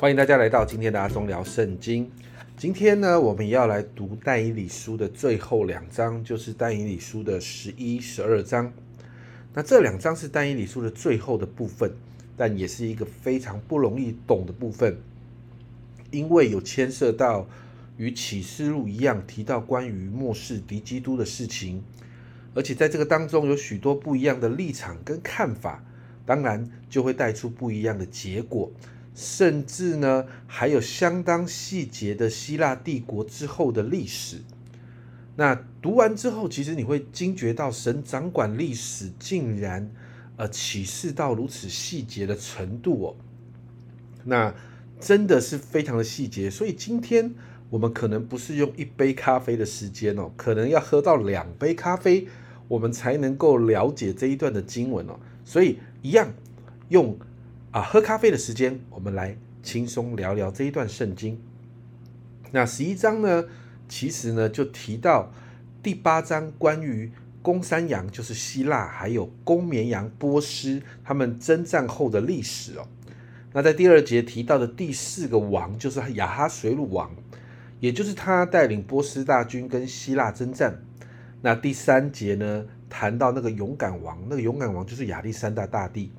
欢迎大家来到今天的阿忠聊圣经。今天呢，我们要来读但以理书的最后两章，就是但以理书的十一、十二章。那这两章是但以理书的最后的部分，但也是一个非常不容易懂的部分，因为有牵涉到与启示录一样提到关于末世敌基督的事情，而且在这个当中有许多不一样的立场跟看法，当然就会带出不一样的结果。甚至呢，还有相当细节的希腊帝国之后的历史。那读完之后，其实你会惊觉到神掌管历史竟然呃启示到如此细节的程度哦。那真的是非常的细节，所以今天我们可能不是用一杯咖啡的时间哦，可能要喝到两杯咖啡，我们才能够了解这一段的经文哦。所以一样用。啊，喝咖啡的时间，我们来轻松聊聊这一段圣经。那十一章呢，其实呢就提到第八章关于公山羊，就是希腊，还有公绵羊波斯他们征战后的历史哦。那在第二节提到的第四个王，就是亚哈水鲁王，也就是他带领波斯大军跟希腊征战。那第三节呢，谈到那个勇敢王，那个勇敢王就是亚历山大大帝。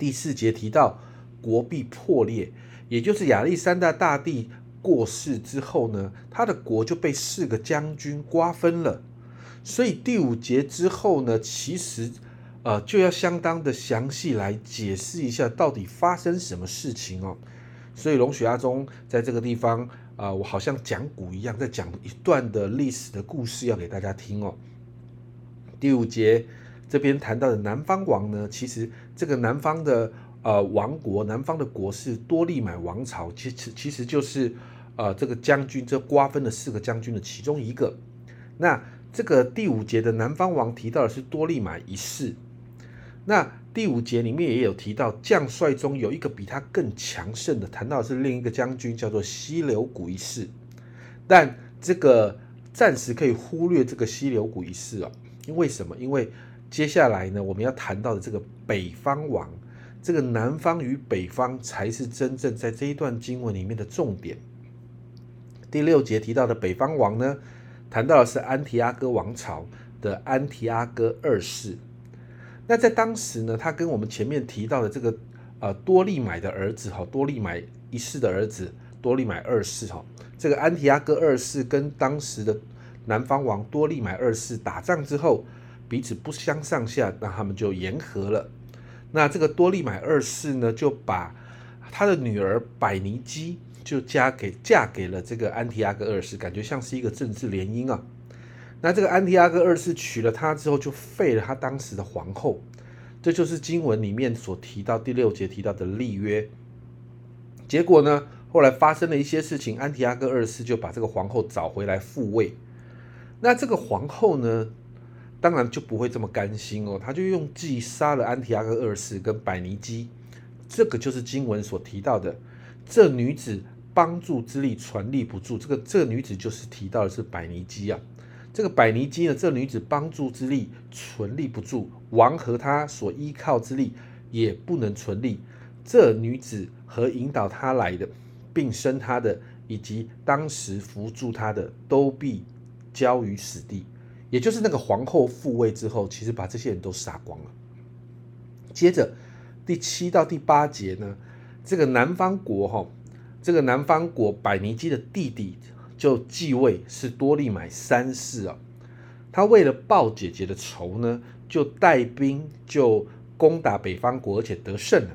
第四节提到国币破裂，也就是亚历山大大帝过世之后呢，他的国就被四个将军瓜分了。所以第五节之后呢，其实呃就要相当的详细来解释一下到底发生什么事情哦。所以龙血阿中在这个地方啊，我好像讲古一样，在讲一段的历史的故事要给大家听哦。第五节。这边谈到的南方王呢，其实这个南方的呃王国，南方的国是多利买王朝，其实其实就是呃这个将军这瓜分的四个将军的其中一个。那这个第五节的南方王提到的是多利买一世。那第五节里面也有提到将帅中有一个比他更强盛的，谈到是另一个将军叫做西流谷一世。但这个暂时可以忽略这个西流谷一世哦，因为什么？因为接下来呢，我们要谈到的这个北方王，这个南方与北方才是真正在这一段经文里面的重点。第六节提到的北方王呢，谈到的是安提阿哥王朝的安提阿哥二世。那在当时呢，他跟我们前面提到的这个呃多利买的儿子哈，多利买一世的儿子多利买二世哈，这个安提阿哥二世跟当时的南方王多利买二世打仗之后。彼此不相上下，那他们就言和了。那这个多利买二世呢，就把他的女儿百尼基就嫁给嫁给了这个安提阿哥二世，感觉像是一个政治联姻啊。那这个安提阿哥二世娶了她之后，就废了他当时的皇后，这就是经文里面所提到第六节提到的立约。结果呢，后来发生了一些事情，安提阿哥二世就把这个皇后找回来复位。那这个皇后呢？当然就不会这么甘心哦，他就用计杀了安提阿哥二世跟百尼基，这个就是经文所提到的。这女子帮助之力传力不住，这个这女子就是提到的是百尼基啊。这个百尼基呢，这女子帮助之力存立不住，王和他所依靠之力也不能存立。这女子和引导他来的，并生他的，以及当时扶助他的，都必交于死地。也就是那个皇后复位之后，其实把这些人都杀光了。接着第七到第八节呢，这个南方国哈，这个南方国百尼基的弟弟就继位，是多利买三世啊。他为了报姐姐的仇呢，就带兵就攻打北方国，而且得胜了，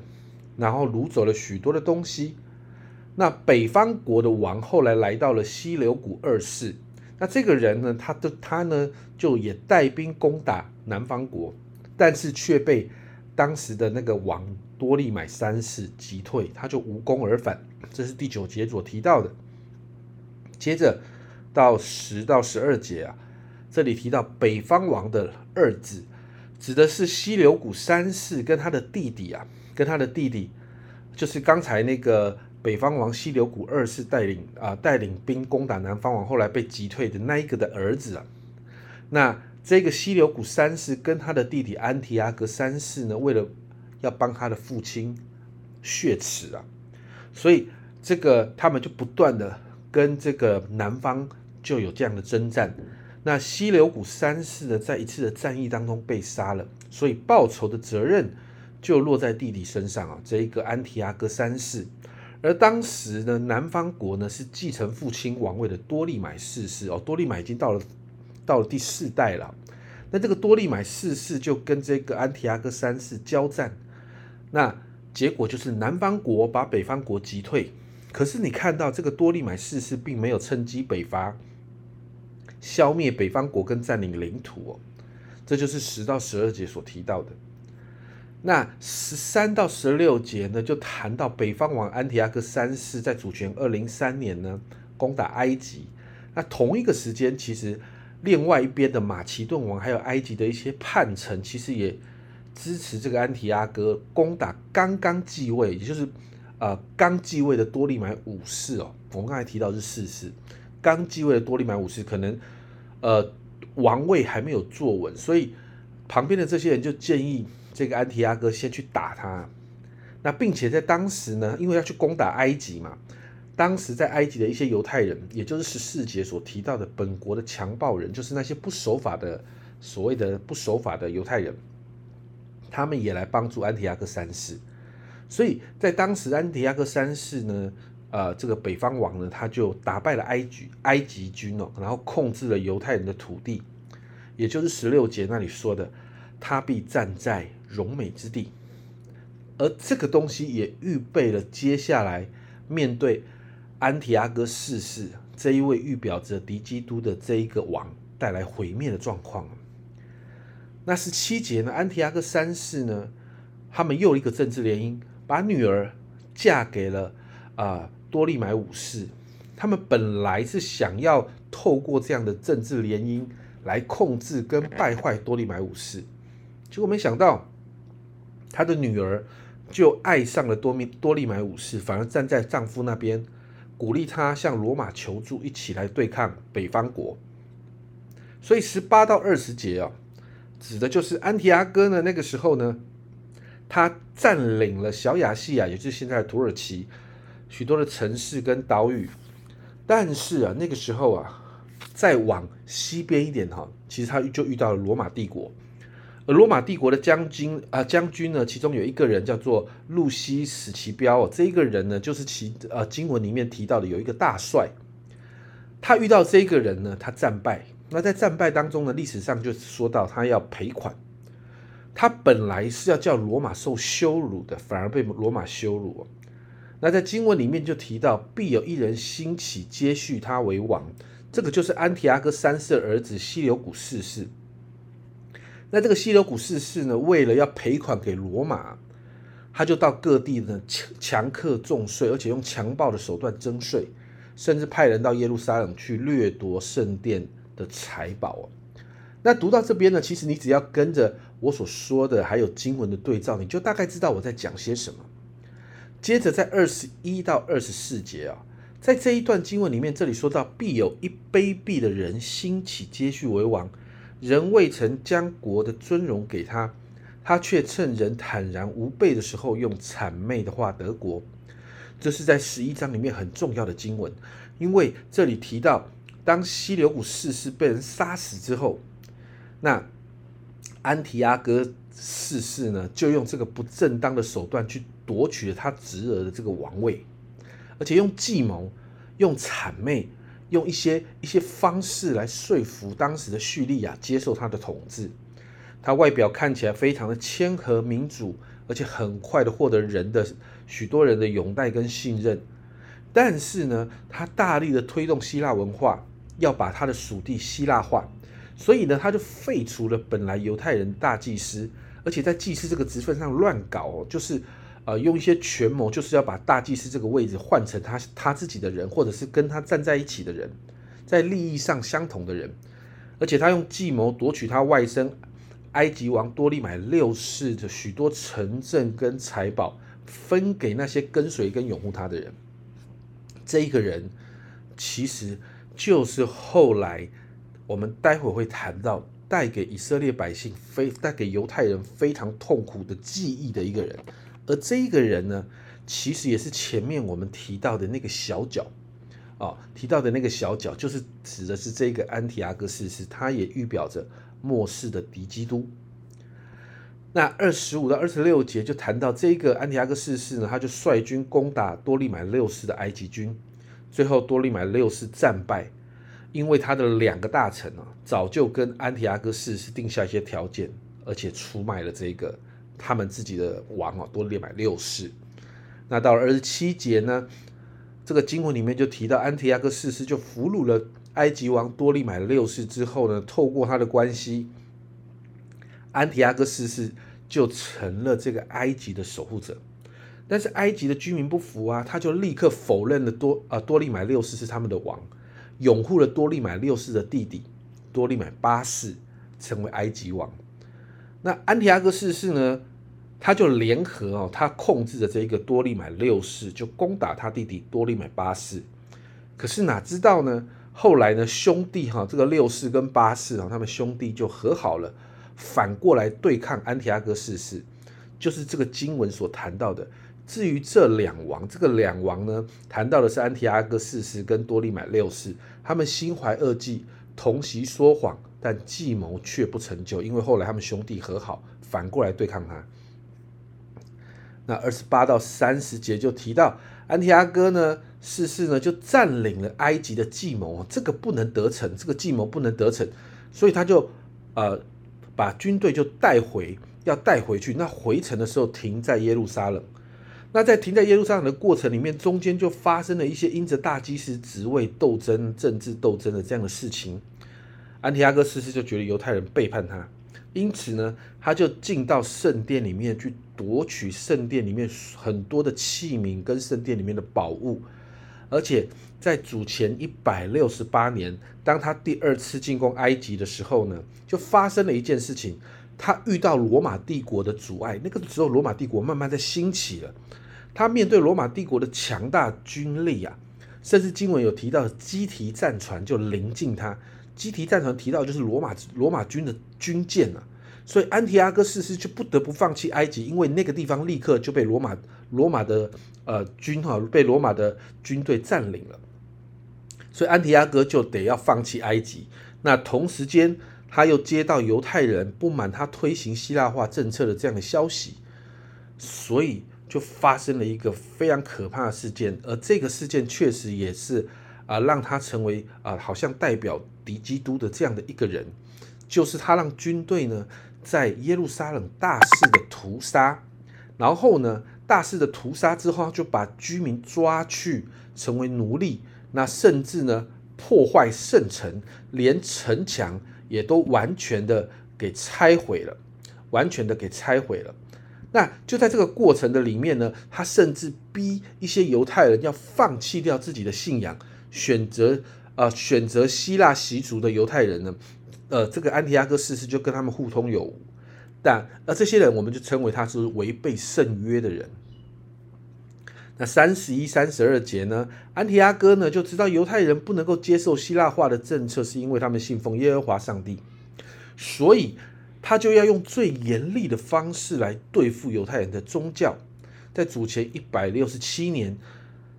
然后掳走了许多的东西。那北方国的王后来来到了西流谷二世。那这个人呢，他的他呢，就也带兵攻打南方国，但是却被当时的那个王多利买三世击退，他就无功而返。这是第九节所提到的。接着到十到十二节啊，这里提到北方王的二子，指的是西流谷三世跟他的弟弟啊，跟他的弟弟，就是刚才那个。北方王西流谷二世带领啊带领兵攻打南方王，后来被击退的那一个的儿子啊，那这个西流谷三世跟他的弟弟安提阿格三世呢，为了要帮他的父亲血耻啊，所以这个他们就不断的跟这个南方就有这样的征战。那西流谷三世呢，在一次的战役当中被杀了，所以报仇的责任就落在弟弟身上啊，这一个安提阿哥三世。而当时呢，南方国呢是继承父亲王位的多利买四世哦，多利买已经到了到了第四代了。那这个多利买四世就跟这个安提阿哥三世交战，那结果就是南方国把北方国击退。可是你看到这个多利买四世并没有趁机北伐。消灭北方国跟占领领土哦，这就是十到十二节所提到的。那十三到十六节呢，就谈到北方王安提阿克三世在主权二零三年呢攻打埃及。那同一个时间，其实另外一边的马其顿王还有埃及的一些叛臣，其实也支持这个安提阿哥攻打刚刚继位，也就是呃刚继位的多利买五世哦。我们刚才提到是四世，刚继位的多利买五世可能。呃，王位还没有坐稳，所以旁边的这些人就建议这个安提阿哥先去打他。那并且在当时呢，因为要去攻打埃及嘛，当时在埃及的一些犹太人，也就是十四节所提到的本国的强暴人，就是那些不守法的所谓的不守法的犹太人，他们也来帮助安提阿哥三世。所以在当时，安提阿哥三世呢。呃，这个北方王呢，他就打败了埃及埃及军哦，然后控制了犹太人的土地，也就是十六节那里说的，他必站在荣美之地，而这个东西也预备了接下来面对安提阿哥四世这一位预表着敌基督的这一个王带来毁灭的状况。那十七节呢，安提阿哥三世呢，他们又一个政治联姻，把女儿嫁给了啊。多利买武士，他们本来是想要透过这样的政治联姻来控制跟败坏多利买武士，结果没想到他的女儿就爱上了多米多利买武士，反而站在丈夫那边，鼓励他向罗马求助，一起来对抗北方国。所以十八到二十节啊，指的就是安提阿哥呢，那个时候呢，他占领了小亚细亚，也就是现在的土耳其。许多的城市跟岛屿，但是啊，那个时候啊，再往西边一点哈，其实他就遇到了罗马帝国。而罗马帝国的将军啊，将军呢，其中有一个人叫做路西史奇彪哦，这一个人呢，就是其呃经文里面提到的有一个大帅。他遇到这个人呢，他战败。那在战败当中呢，历史上就说到他要赔款。他本来是要叫罗马受羞辱的，反而被罗马羞辱。那在经文里面就提到，必有一人兴起接续他为王，这个就是安提阿哥三世的儿子西流古四世。那这个西流古四世呢，为了要赔款给罗马，他就到各地呢强强克重税，而且用强暴的手段征税，甚至派人到耶路撒冷去掠夺圣殿的财宝那读到这边呢，其实你只要跟着我所说的，还有经文的对照，你就大概知道我在讲些什么。接着在二十一到二十四节啊，在这一段经文里面，这里说到必有一卑鄙的人兴起接续为王，人未曾将国的尊荣给他，他却趁人坦然无备的时候，用谄媚的话得国。这是在十一章里面很重要的经文，因为这里提到，当西流古四世被人杀死之后，那安提阿哥四世呢，就用这个不正当的手段去。夺取了他侄儿的这个王位，而且用计谋、用谄媚、用一些一些方式来说服当时的叙利亚接受他的统治。他外表看起来非常的谦和民主，而且很快的获得人的许多人的拥戴跟信任。但是呢，他大力的推动希腊文化，要把他的属地希腊化，所以呢，他就废除了本来犹太人大祭司，而且在祭司这个职分上乱搞，就是。呃，用一些权谋，就是要把大祭司这个位置换成他他自己的人，或者是跟他站在一起的人，在利益上相同的人。而且他用计谋夺取他外甥埃及王多利买六世的许多城镇跟财宝，分给那些跟随跟拥护他的人。这一个人，其实就是后来我们待会会谈到带给以色列百姓非带给犹太人非常痛苦的记忆的一个人。而这一个人呢，其实也是前面我们提到的那个小角，啊，提到的那个小角，就是指的是这个安提阿哥四世，他也预表着末世的敌基督。那二十五到二十六节就谈到这个安提阿哥四世呢，他就率军攻打多利买六世的埃及军，最后多利买六世战败，因为他的两个大臣啊，早就跟安提阿哥四世定下一些条件，而且出卖了这个他们自己的王啊，多利买六世。那到了二十七节呢，这个经文里面就提到安提阿哥四世就俘虏了埃及王多利买六世之后呢，透过他的关系，安提阿哥四世就成了这个埃及的守护者。但是埃及的居民不服啊，他就立刻否认了多啊多利买六世是他们的王，拥护了多利买六世的弟弟多利买八世成为埃及王。那安提阿哥四世呢？他就联合哦，他控制的这一个多利买六世，就攻打他弟弟多利买八世。可是哪知道呢？后来呢，兄弟哈，这个六世跟八世啊，他们兄弟就和好了，反过来对抗安提阿哥四世，就是这个经文所谈到的。至于这两王，这个两王呢，谈到的是安提阿哥四世跟多利买六世，他们心怀恶计，同席说谎，但计谋却不成就，因为后来他们兄弟和好，反过来对抗他。那二十八到三十节就提到安提阿哥呢，逝世呢就占领了埃及的计谋这个不能得逞，这个计谋不能得逞，所以他就呃把军队就带回，要带回去。那回程的时候停在耶路撒冷，那在停在耶路撒冷的过程里面，中间就发生了一些因着大祭司职位斗争、政治斗争的这样的事情。安提阿哥逝世就觉得犹太人背叛他。因此呢，他就进到圣殿里面去夺取圣殿里面很多的器皿跟圣殿里面的宝物，而且在主前一百六十八年，当他第二次进攻埃及的时候呢，就发生了一件事情，他遇到罗马帝国的阻碍。那个时候，罗马帝国慢慢在兴起了，他面对罗马帝国的强大军力啊，甚至经文有提到基提战船就临近他。基提战船提到就是罗马罗马军的军舰啊，所以安提阿哥四世就不得不放弃埃及，因为那个地方立刻就被罗马罗马的呃军哈被罗马的军队占领了，所以安提阿哥就得要放弃埃及。那同时间他又接到犹太人不满他推行希腊化政策的这样的消息，所以就发生了一个非常可怕的事件，而这个事件确实也是。啊，让他成为啊，好像代表敌基督的这样的一个人，就是他让军队呢在耶路撒冷大肆的屠杀，然后呢大肆的屠杀之后，就把居民抓去成为奴隶，那甚至呢破坏圣城，连城墙也都完全的给拆毁了，完全的给拆毁了。那就在这个过程的里面呢，他甚至逼一些犹太人要放弃掉自己的信仰。选择呃选择希腊习俗的犹太人呢，呃，这个安提阿哥四世就跟他们互通有无，但而这些人我们就称为他是违背圣约的人。那三十一、三十二节呢，安提阿哥呢就知道犹太人不能够接受希腊化的政策，是因为他们信奉耶和华上帝，所以他就要用最严厉的方式来对付犹太人的宗教。在主前一百六十七年，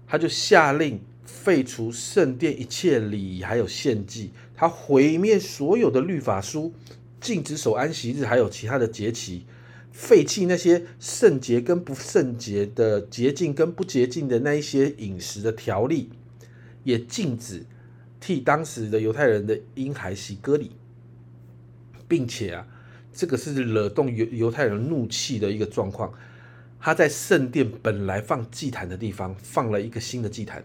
他就下令。废除圣殿一切礼仪，还有献祭，他毁灭所有的律法书，禁止守安息日，还有其他的节期，废弃那些圣洁跟不圣洁的洁净跟不洁净的那一些饮食的条例，也禁止替当时的犹太人的婴孩洗割礼，并且啊，这个是惹动犹犹太人怒气的一个状况。他在圣殿本来放祭坛的地方，放了一个新的祭坛。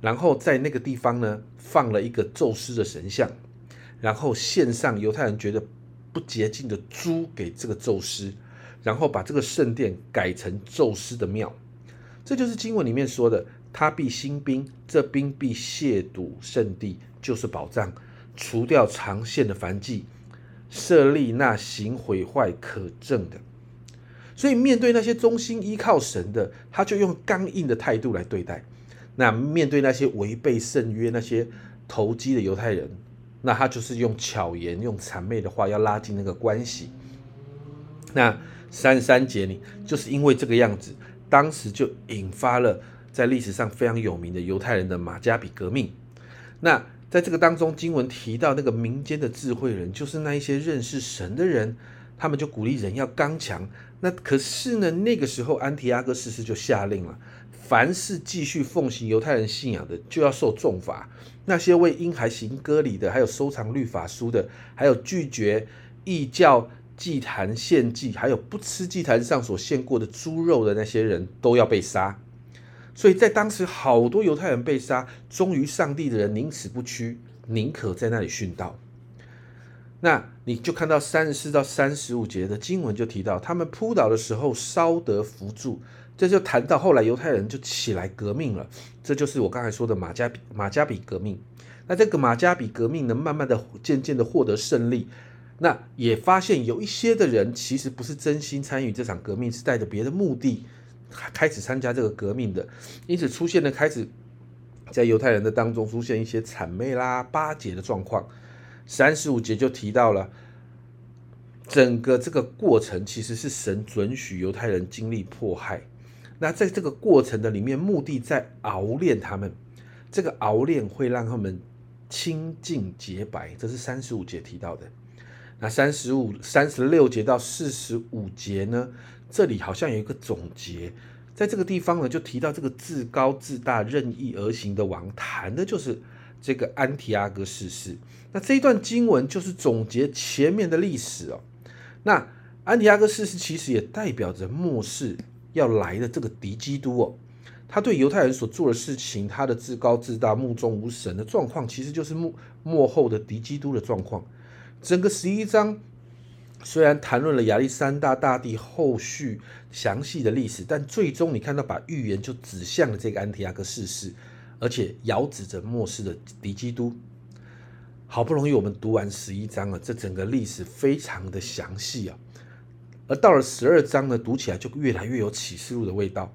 然后在那个地方呢，放了一个宙斯的神像，然后献上犹太人觉得不洁净的猪给这个宙斯，然后把这个圣殿改成宙斯的庙。这就是经文里面说的：“他必兴兵，这兵必亵渎圣地，就是宝藏，除掉长线的凡迹，设立那行毁坏可证的。”所以面对那些忠心依靠神的，他就用刚硬的态度来对待。那面对那些违背圣约、那些投机的犹太人，那他就是用巧言、用谄媚的话要拉近那个关系。那三十三节里就是因为这个样子，当时就引发了在历史上非常有名的犹太人的马加比革命。那在这个当中，经文提到那个民间的智慧人，就是那一些认识神的人，他们就鼓励人要刚强。那可是呢，那个时候安提阿哥逝世就下令了，凡是继续奉行犹太人信仰的，就要受重罚。那些为婴孩行割礼的，还有收藏律法书的，还有拒绝异教祭坛献祭，还有不吃祭坛上所献过的猪肉的那些人，都要被杀。所以在当时，好多犹太人被杀，忠于上帝的人宁死不屈，宁可在那里殉道。那你就看到三十四到三十五节的经文就提到，他们扑倒的时候烧得扶助，这就谈到后来犹太人就起来革命了。这就是我刚才说的马加比马加比革命。那这个马加比革命呢，慢慢的、渐渐的获得胜利。那也发现有一些的人其实不是真心参与这场革命，是带着别的目的。开始参加这个革命的，因此出现了开始在犹太人的当中出现一些谄媚啦、巴结的状况。三十五节就提到了，整个这个过程其实是神准许犹太人经历迫害。那在这个过程的里面，目的在熬炼他们，这个熬炼会让他们清净洁白，这是三十五节提到的。那三十五、三十六节到四十五节呢？这里好像有一个总结，在这个地方呢，就提到这个自高自大、任意而行的王，谈的就是这个安提阿哥逝世。那这一段经文就是总结前面的历史哦。那安提阿哥逝世其实也代表着末世要来的这个敌基督哦。他对犹太人所做的事情，他的自高自大、目中无神的状况，其实就是幕幕后的敌基督的状况。整个十一章。虽然谈论了亚历山大大帝后续详细的历史，但最终你看到把预言就指向了这个安提阿哥逝世，而且遥指着末世的敌基督。好不容易我们读完十一章了，这整个历史非常的详细啊。而到了十二章呢，读起来就越来越有启示录的味道。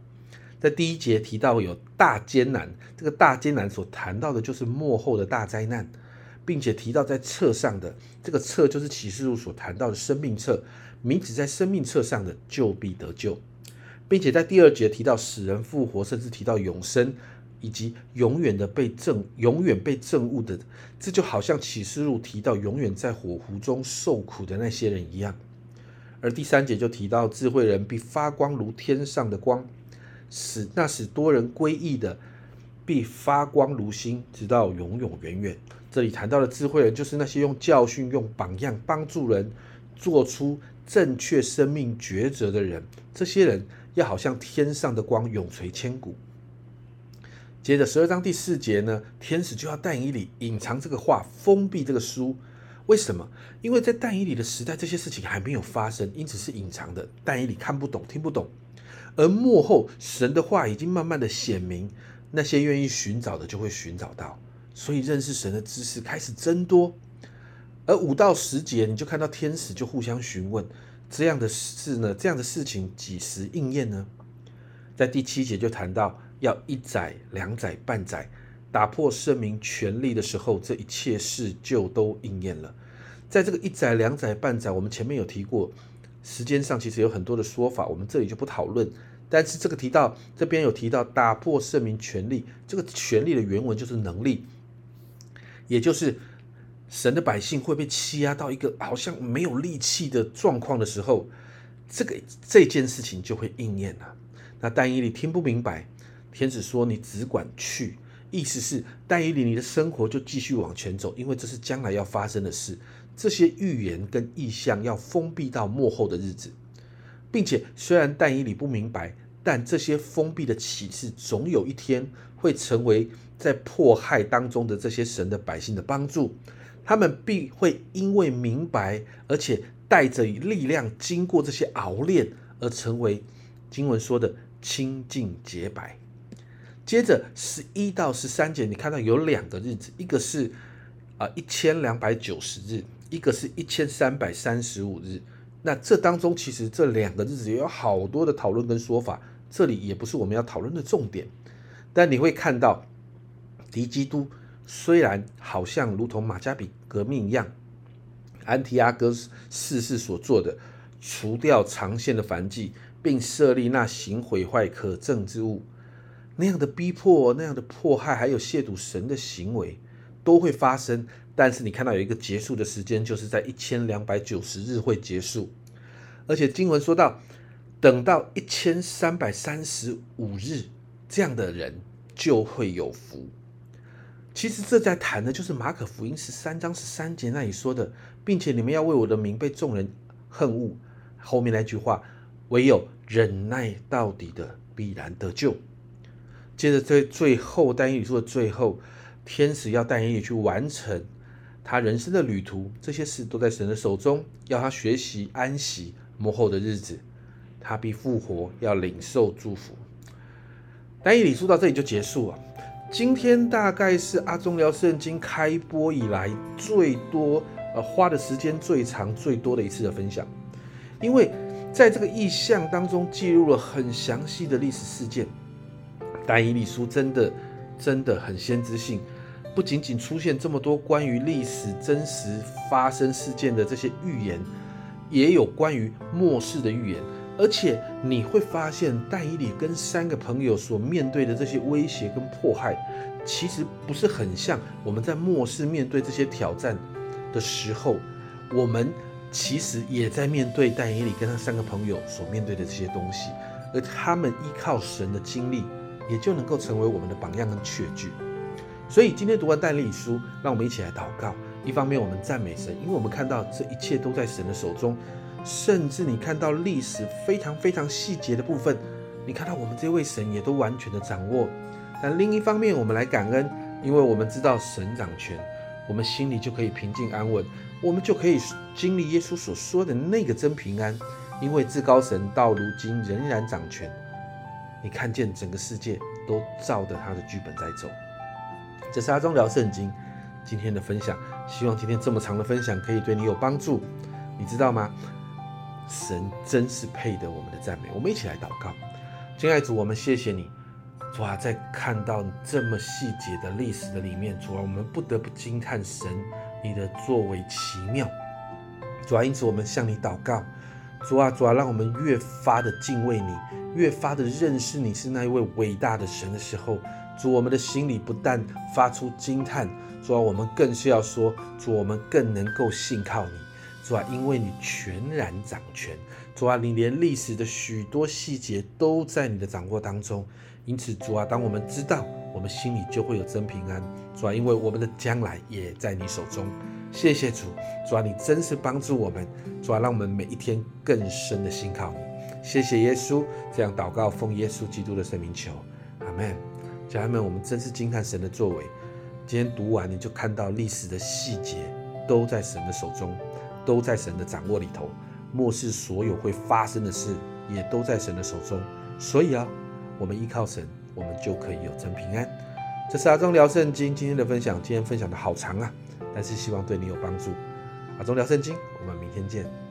在第一节提到有大艰难，这个大艰难所谈到的就是末后的大灾难。并且提到在册上的这个册，就是启示录所谈到的生命册，名字在生命册上的就必得救，并且在第二节提到死人复活，甚至提到永生，以及永远的被证、永远被证悟的，这就好像启示录提到永远在火湖中受苦的那些人一样。而第三节就提到智慧人必发光如天上的光，使那使多人归义的必发光如星，直到永永远远。这里谈到的智慧人，就是那些用教训、用榜样帮助人做出正确生命抉择的人。这些人要好像天上的光，永垂千古。接着十二章第四节呢，天使就要带以里隐藏这个话，封闭这个书。为什么？因为在但以里的时代，这些事情还没有发生，因此是隐藏的。但以里看不懂、听不懂。而幕后神的话已经慢慢的显明，那些愿意寻找的就会寻找到。所以认识神的知识开始增多，而五到十节你就看到天使就互相询问这样的事呢？这样的事情几时应验呢？在第七节就谈到要一载、两载、半载，打破圣明权力的时候，这一切事就都应验了。在这个一载、两载、半载，我们前面有提过，时间上其实有很多的说法，我们这里就不讨论。但是这个提到这边有提到打破圣明权力，这个权力的原文就是能力。也就是神的百姓会被欺压到一个好像没有力气的状况的时候，这个这件事情就会应验了。那但以理听不明白，天使说你只管去，意思是但以理你的生活就继续往前走，因为这是将来要发生的事。这些预言跟意象要封闭到幕后的日子，并且虽然但以理不明白，但这些封闭的启示总有一天会成为。在迫害当中的这些神的百姓的帮助，他们必会因为明白，而且带着力量，经过这些熬炼，而成为经文说的清净洁白。接着十一到十三节，你看到有两个日子，一个是啊一千两百九十日，一个是一千三百三十五日。那这当中其实这两个日子也有好多的讨论跟说法，这里也不是我们要讨论的重点，但你会看到。敌基督虽然好像如同马加比革命一样，安提阿哥逝世所做的，除掉长线的燔祭，并设立那行毁坏可憎之物，那样的逼迫、那样的迫害，还有亵渎神的行为，都会发生。但是你看到有一个结束的时间，就是在一千两百九十日会结束。而且经文说到，等到一千三百三十五日，这样的人就会有福。其实这在谈的就是马可福音十三章十三节那里说的，并且你们要为我的名被众人恨恶。后面那句话，唯有忍耐到底的必然得救。接着在最后，但以理书的最后，天使要带以理去完成他人生的旅途，这些事都在神的手中，要他学习安息幕后的日子，他必复活，要领受祝福。但以理书到这里就结束了。今天大概是阿忠聊圣经开播以来最多呃花的时间最长最多的一次的分享，因为在这个意象当中记录了很详细的历史事件。但以理书真的真的很先知性，不仅仅出现这么多关于历史真实发生事件的这些预言，也有关于末世的预言。而且你会发现，但以理跟三个朋友所面对的这些威胁跟迫害，其实不是很像我们在末世面对这些挑战的时候，我们其实也在面对但以理跟他三个朋友所面对的这些东西，而他们依靠神的经历，也就能够成为我们的榜样跟确据。所以今天读完但以理书，让我们一起来祷告。一方面我们赞美神，因为我们看到这一切都在神的手中。甚至你看到历史非常非常细节的部分，你看到我们这位神也都完全的掌握。但另一方面，我们来感恩，因为我们知道神掌权，我们心里就可以平静安稳，我们就可以经历耶稣所说的那个真平安。因为至高神到如今仍然掌权，你看见整个世界都照着他的剧本在走。这是阿忠聊圣经今天的分享，希望今天这么长的分享可以对你有帮助。你知道吗？神真是配得我们的赞美，我们一起来祷告。亲爱的主，我们谢谢你，主啊，在看到这么细节的历史的里面，主啊，我们不得不惊叹神你的作为奇妙。主啊，因此我们向你祷告，主啊，主啊，让我们越发的敬畏你，越发的认识你是那一位伟大的神的时候，主，我们的心里不但发出惊叹，主啊，我们更是要说，主，我们更能够信靠你。主啊，因为你全然掌权，主啊，你连历史的许多细节都在你的掌握当中，因此主啊，当我们知道，我们心里就会有真平安。主啊，因为我们的将来也在你手中。谢谢主，主啊，你真是帮助我们，主啊，让我们每一天更深的信靠你。谢谢耶稣，这样祷告奉耶稣基督的圣名求，阿门。家人们，我们真是惊叹神的作为。今天读完，你就看到历史的细节都在神的手中。都在神的掌握里头，末世所有会发生的事也都在神的手中。所以啊，我们依靠神，我们就可以有真平安。这是阿忠聊圣经今天的分享，今天分享的好长啊，但是希望对你有帮助。阿忠聊圣经，我们明天见。